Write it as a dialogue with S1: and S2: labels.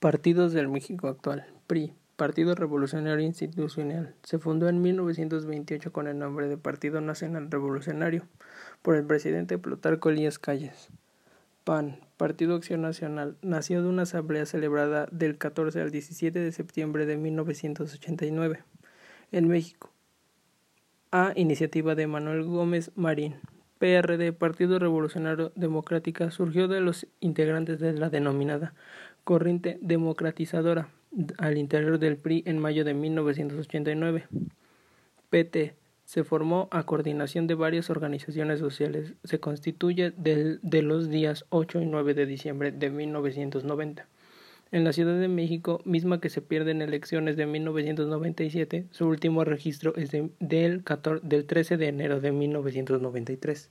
S1: Partidos del México actual. PRI. Partido Revolucionario Institucional. Se fundó en 1928 con el nombre de Partido Nacional Revolucionario por el presidente Plutarco Elías Calles. PAN. Partido Acción Nacional. Nació de una asamblea celebrada del 14 al 17 de septiembre de 1989 en México. A iniciativa de Manuel Gómez Marín. PRD, Partido Revolucionario Democrática, surgió de los integrantes de la denominada corriente democratizadora al interior del PRI en mayo de 1989. PT se formó a coordinación de varias organizaciones sociales. Se constituye del, de los días 8 y 9 de diciembre de 1990. En la Ciudad de México, misma que se pierde en elecciones de 1997, su último registro es de, del, 14, del 13 de enero de 1993.